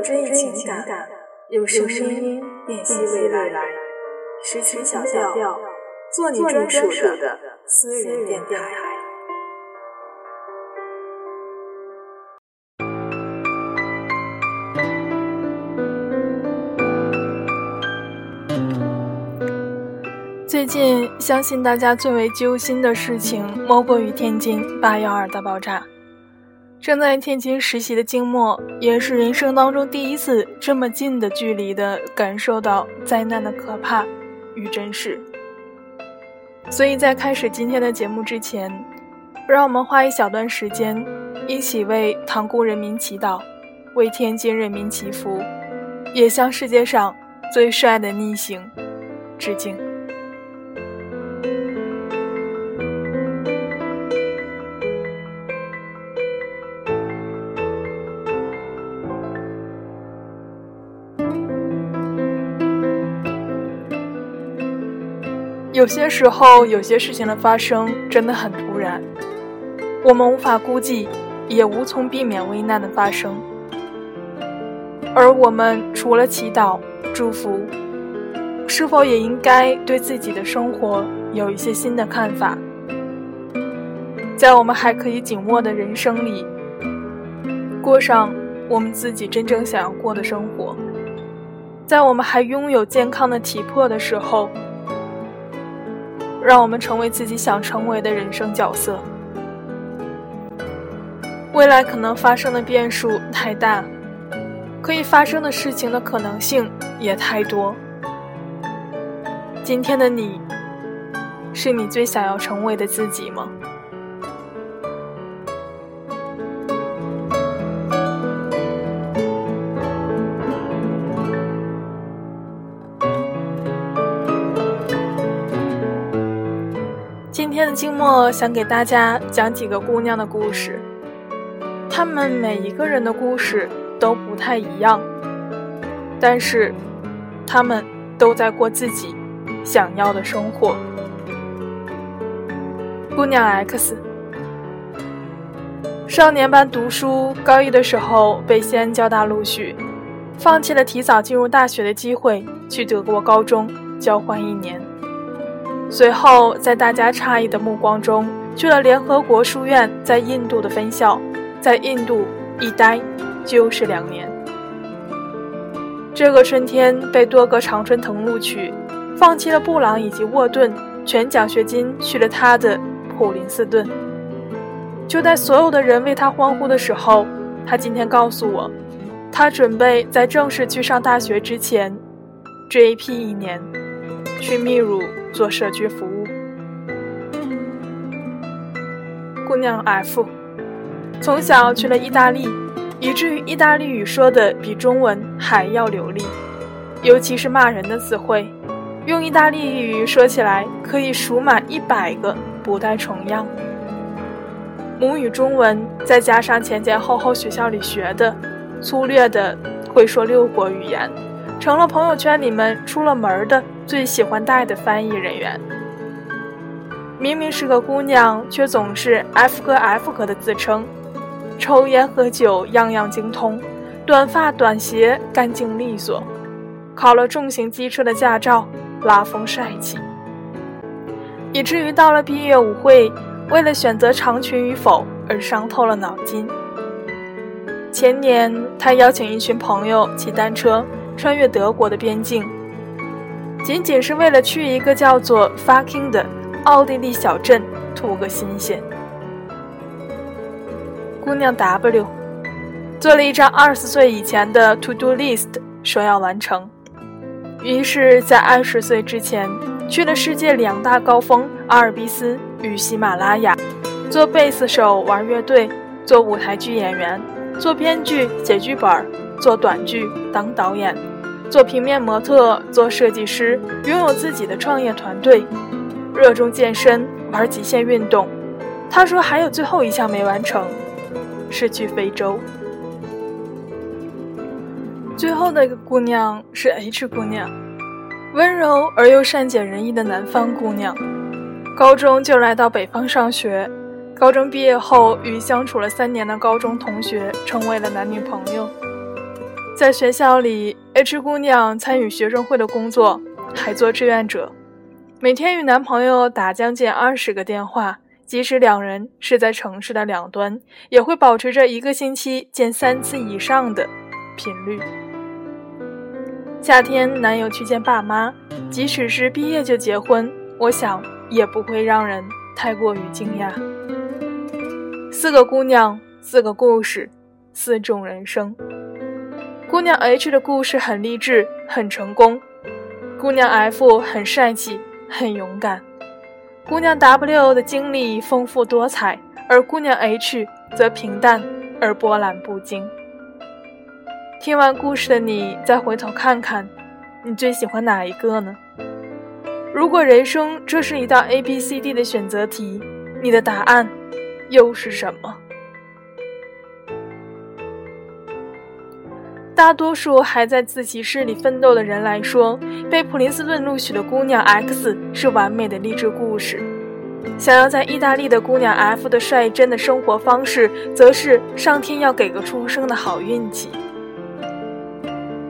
追忆情感，用声音辨析未来。诗情小调，做你专属的私人电台。最近，相信大家最为揪心的事情，莫过于天津八幺二大爆炸。正在天津实习的静默，也是人生当中第一次这么近的距离的感受到灾难的可怕与真实。所以在开始今天的节目之前，让我们花一小段时间，一起为塘沽人民祈祷，为天津人民祈福，也向世界上最帅的逆行致敬。有些时候，有些事情的发生真的很突然，我们无法估计，也无从避免危难的发生。而我们除了祈祷、祝福，是否也应该对自己的生活有一些新的看法？在我们还可以紧握的人生里，过上我们自己真正想要过的生活；在我们还拥有健康的体魄的时候。让我们成为自己想成为的人生角色。未来可能发生的变数太大，可以发生的事情的可能性也太多。今天的你，是你最想要成为的自己吗？静默想给大家讲几个姑娘的故事，她们每一个人的故事都不太一样，但是她们都在过自己想要的生活。姑娘 X，少年班读书，高一的时候被西安交大录取，放弃了提早进入大学的机会，去德国高中交换一年。随后，在大家诧异的目光中，去了联合国书院在印度的分校，在印度一待就是两年。这个春天被多个常春藤录取，放弃了布朗以及沃顿，全奖学金去了他的普林斯顿。就在所有的人为他欢呼的时候，他今天告诉我，他准备在正式去上大学之前，JP 一年，去秘鲁。做社区服务，姑娘 F，从小去了意大利，以至于意大利语说的比中文还要流利，尤其是骂人的词汇，用意大利语说起来可以数满一百个不带重样。母语中文再加上前前后后学校里学的，粗略的会说六国语言，成了朋友圈里面出了门的。最喜欢带的翻译人员，明明是个姑娘，却总是 F 哥 F 哥的自称，抽烟喝酒样样精通，短发短鞋干净利索，考了重型机车的驾照，拉风帅气，以至于到了毕业舞会，为了选择长裙与否而伤透了脑筋。前年，他邀请一群朋友骑单车穿越德国的边境。仅仅是为了去一个叫做 “fucking” 的奥地利小镇图个新鲜。姑娘 W 做了一张二十岁以前的 to do list，说要完成。于是，在二十岁之前，去了世界两大高峰阿尔卑斯与喜马拉雅，做贝斯手，玩乐队，做舞台剧演员，做编剧，写剧本，做短剧，当导演。做平面模特，做设计师，拥有自己的创业团队，热衷健身，玩极限运动。他说还有最后一项没完成，是去非洲。最后的一个姑娘是 H 姑娘，温柔而又善解人意的南方姑娘，高中就来到北方上学，高中毕业后与相处了三年的高中同学成为了男女朋友。在学校里，H 姑娘参与学生会的工作，还做志愿者，每天与男朋友打将近二十个电话，即使两人是在城市的两端，也会保持着一个星期见三次以上的频率。夏天，男友去见爸妈，即使是毕业就结婚，我想也不会让人太过于惊讶。四个姑娘，四个故事，四种人生。姑娘 H 的故事很励志，很成功；姑娘 F 很帅气，很勇敢；姑娘 W 的经历丰富多彩，而姑娘 H 则平淡而波澜不惊。听完故事的你，再回头看看，你最喜欢哪一个呢？如果人生这是一道 A、B、C、D 的选择题，你的答案又是什么？大多数还在自习室里奋斗的人来说，被普林斯顿录取的姑娘 X 是完美的励志故事；想要在意大利的姑娘 F 的率真的生活方式，则是上天要给个出生的好运气。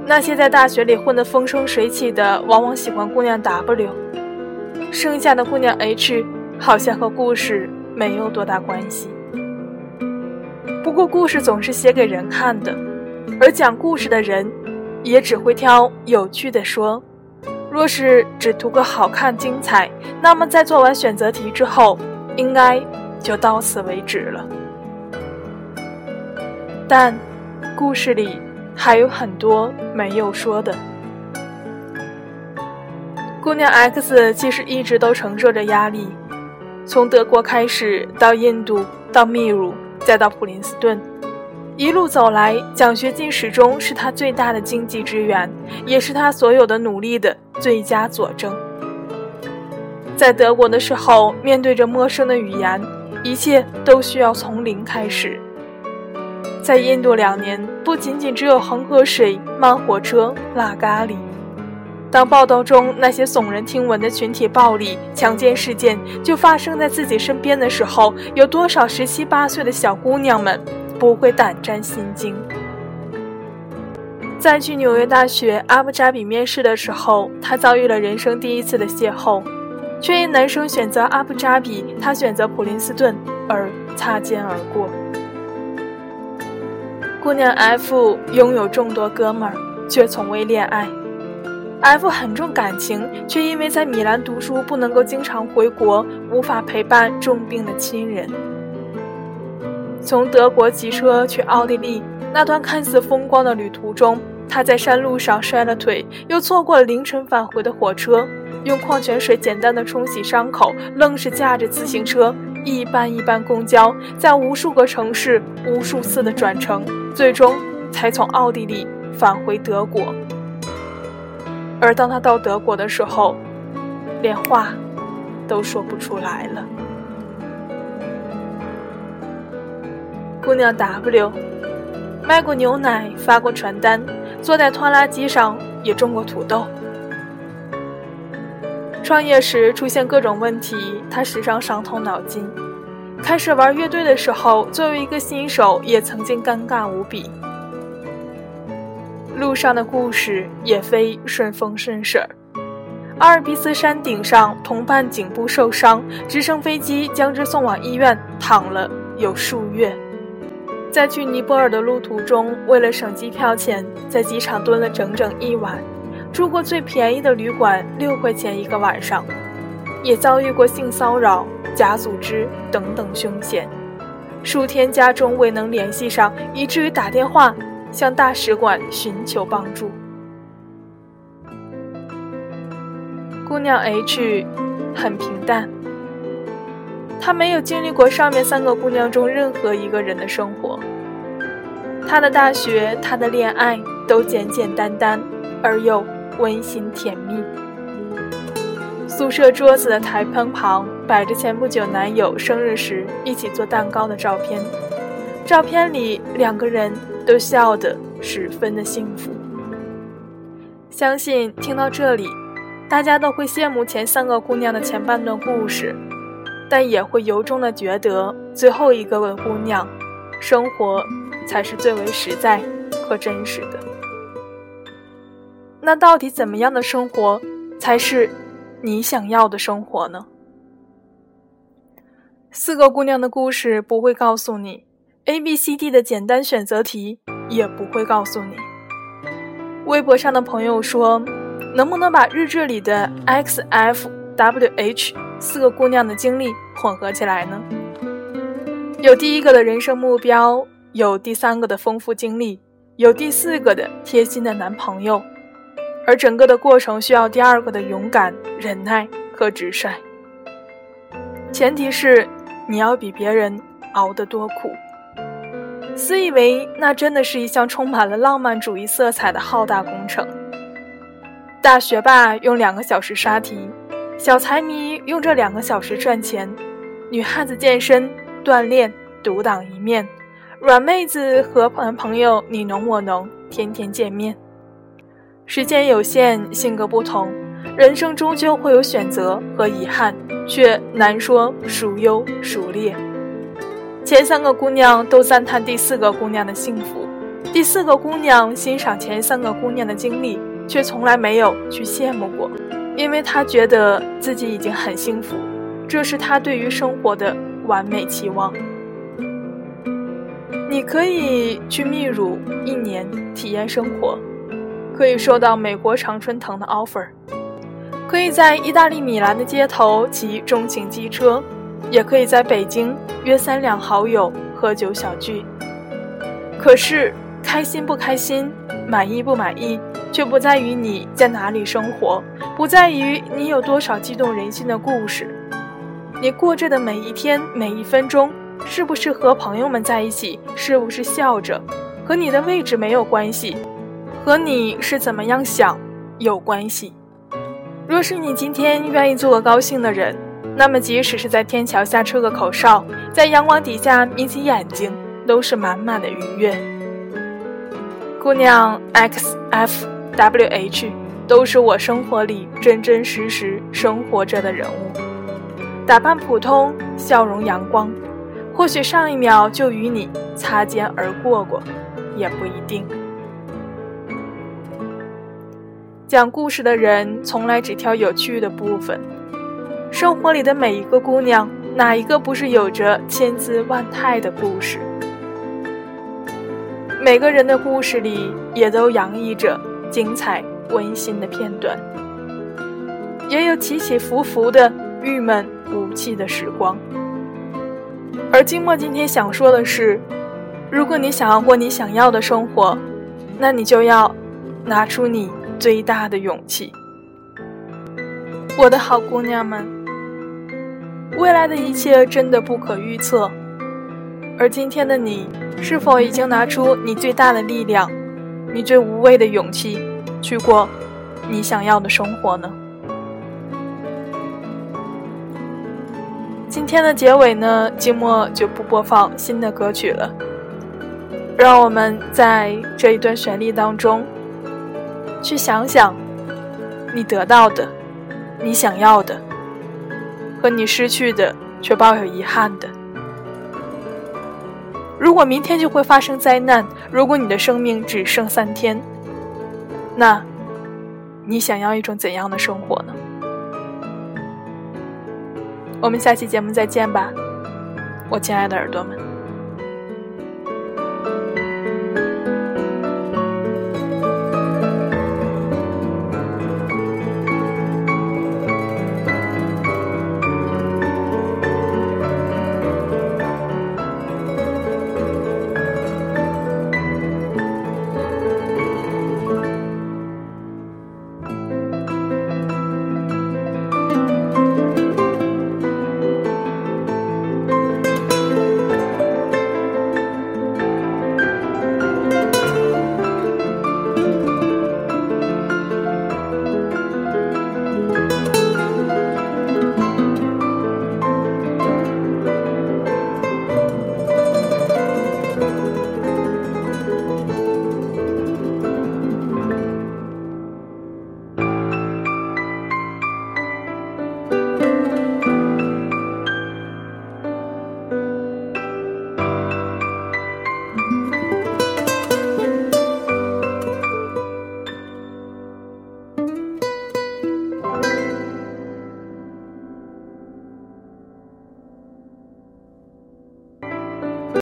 那些在大学里混得风生水起的，往往喜欢姑娘 W；剩下的姑娘 H，好像和故事没有多大关系。不过，故事总是写给人看的。而讲故事的人，也只会挑有趣的说。若是只图个好看精彩，那么在做完选择题之后，应该就到此为止了。但，故事里还有很多没有说的。姑娘 X 其实一直都承受着压力，从德国开始，到印度，到秘鲁，再到普林斯顿。一路走来，奖学金始终是他最大的经济支援，也是他所有的努力的最佳佐证。在德国的时候，面对着陌生的语言，一切都需要从零开始。在印度两年，不仅仅只有恒河水、慢火车、辣咖喱。当报道中那些耸人听闻的群体暴力、强奸事件就发生在自己身边的时候，有多少十七八岁的小姑娘们？不会胆战心惊。在去纽约大学阿布扎比面试的时候，他遭遇了人生第一次的邂逅，却因男生选择阿布扎比，他选择普林斯顿而擦肩而过。姑娘 F 拥有众多哥们儿，却从未恋爱。F 很重感情，却因为在米兰读书不能够经常回国，无法陪伴重病的亲人。从德国骑车去奥地利那段看似风光的旅途中，他在山路上摔了腿，又错过了凌晨返回的火车，用矿泉水简单的冲洗伤口，愣是驾着自行车一班一班公交，在无数个城市无数次的转乘，最终才从奥地利返回德国。而当他到德国的时候，连话都说不出来了。姑娘 W，卖过牛奶，发过传单，坐在拖拉机上也种过土豆。创业时出现各种问题，他时常伤透脑筋。开始玩乐队的时候，作为一个新手，也曾经尴尬无比。路上的故事也非顺风顺水。阿尔卑斯山顶上，同伴颈部受伤，直升飞机将之送往医院，躺了有数月。在去尼泊尔的路途中，为了省机票钱，在机场蹲了整整一晚，住过最便宜的旅馆，六块钱一个晚上，也遭遇过性骚扰、假组织等等凶险，数天家中未能联系上，以至于打电话向大使馆寻求帮助。姑娘 H 很平淡。他没有经历过上面三个姑娘中任何一个人的生活。他的大学，他的恋爱都简简单单而又温馨甜蜜。宿舍桌子的台灯旁摆着前不久男友生日时一起做蛋糕的照片，照片里两个人都笑得十分的幸福。相信听到这里，大家都会羡慕前三个姑娘的前半段故事。但也会由衷的觉得，最后一个问姑娘，生活才是最为实在和真实的。那到底怎么样的生活才是你想要的生活呢？四个姑娘的故事不会告诉你，A、B、C、D 的简单选择题也不会告诉你。微博上的朋友说，能不能把日志里的 X、F、W、H 四个姑娘的经历混合起来呢？有第一个的人生目标，有第三个的丰富经历，有第四个的贴心的男朋友，而整个的过程需要第二个的勇敢、忍耐和直率。前提是你要比别人熬得多苦。私以为那真的是一项充满了浪漫主义色彩的浩大工程。大学霸用两个小时刷题，小财迷用这两个小时赚钱，女汉子健身。锻炼独当一面，软妹子和男朋友你侬我侬，天天见面。时间有限，性格不同，人生终究会有选择和遗憾，却难说孰优孰劣。前三个姑娘都赞叹第四个姑娘的幸福，第四个姑娘欣赏前三个姑娘的经历，却从来没有去羡慕过，因为他觉得自己已经很幸福，这是他对于生活的。完美期望，你可以去秘鲁一年体验生活，可以收到美国常春藤的 offer，可以在意大利米兰的街头骑重型机车，也可以在北京约三两好友喝酒小聚。可是开心不开心，满意不满意，却不在于你在哪里生活，不在于你有多少激动人心的故事。你过着的每一天每一分钟，是不是和朋友们在一起？是不是笑着？和你的位置没有关系，和你是怎么样想有关系。若是你今天愿意做个高兴的人，那么即使是在天桥下吹个口哨，在阳光底下眯起眼睛，都是满满的愉悦。姑娘 X F W H 都是我生活里真真实实生活着的人物。打扮普通，笑容阳光，或许上一秒就与你擦肩而过过，也不一定。讲故事的人从来只挑有趣的部分。生活里的每一个姑娘，哪一个不是有着千姿万态的故事？每个人的故事里，也都洋溢着精彩温馨的片段，也有起起伏伏的郁闷。无气的时光，而金墨今天想说的是：如果你想要过你想要的生活，那你就要拿出你最大的勇气。我的好姑娘们，未来的一切真的不可预测，而今天的你，是否已经拿出你最大的力量，你最无畏的勇气，去过你想要的生活呢？今天的结尾呢，静默就不播放新的歌曲了。让我们在这一段旋律当中，去想想你得到的、你想要的，和你失去的却抱有遗憾的。如果明天就会发生灾难，如果你的生命只剩三天，那，你想要一种怎样的生活呢？我们下期节目再见吧，我亲爱的耳朵们。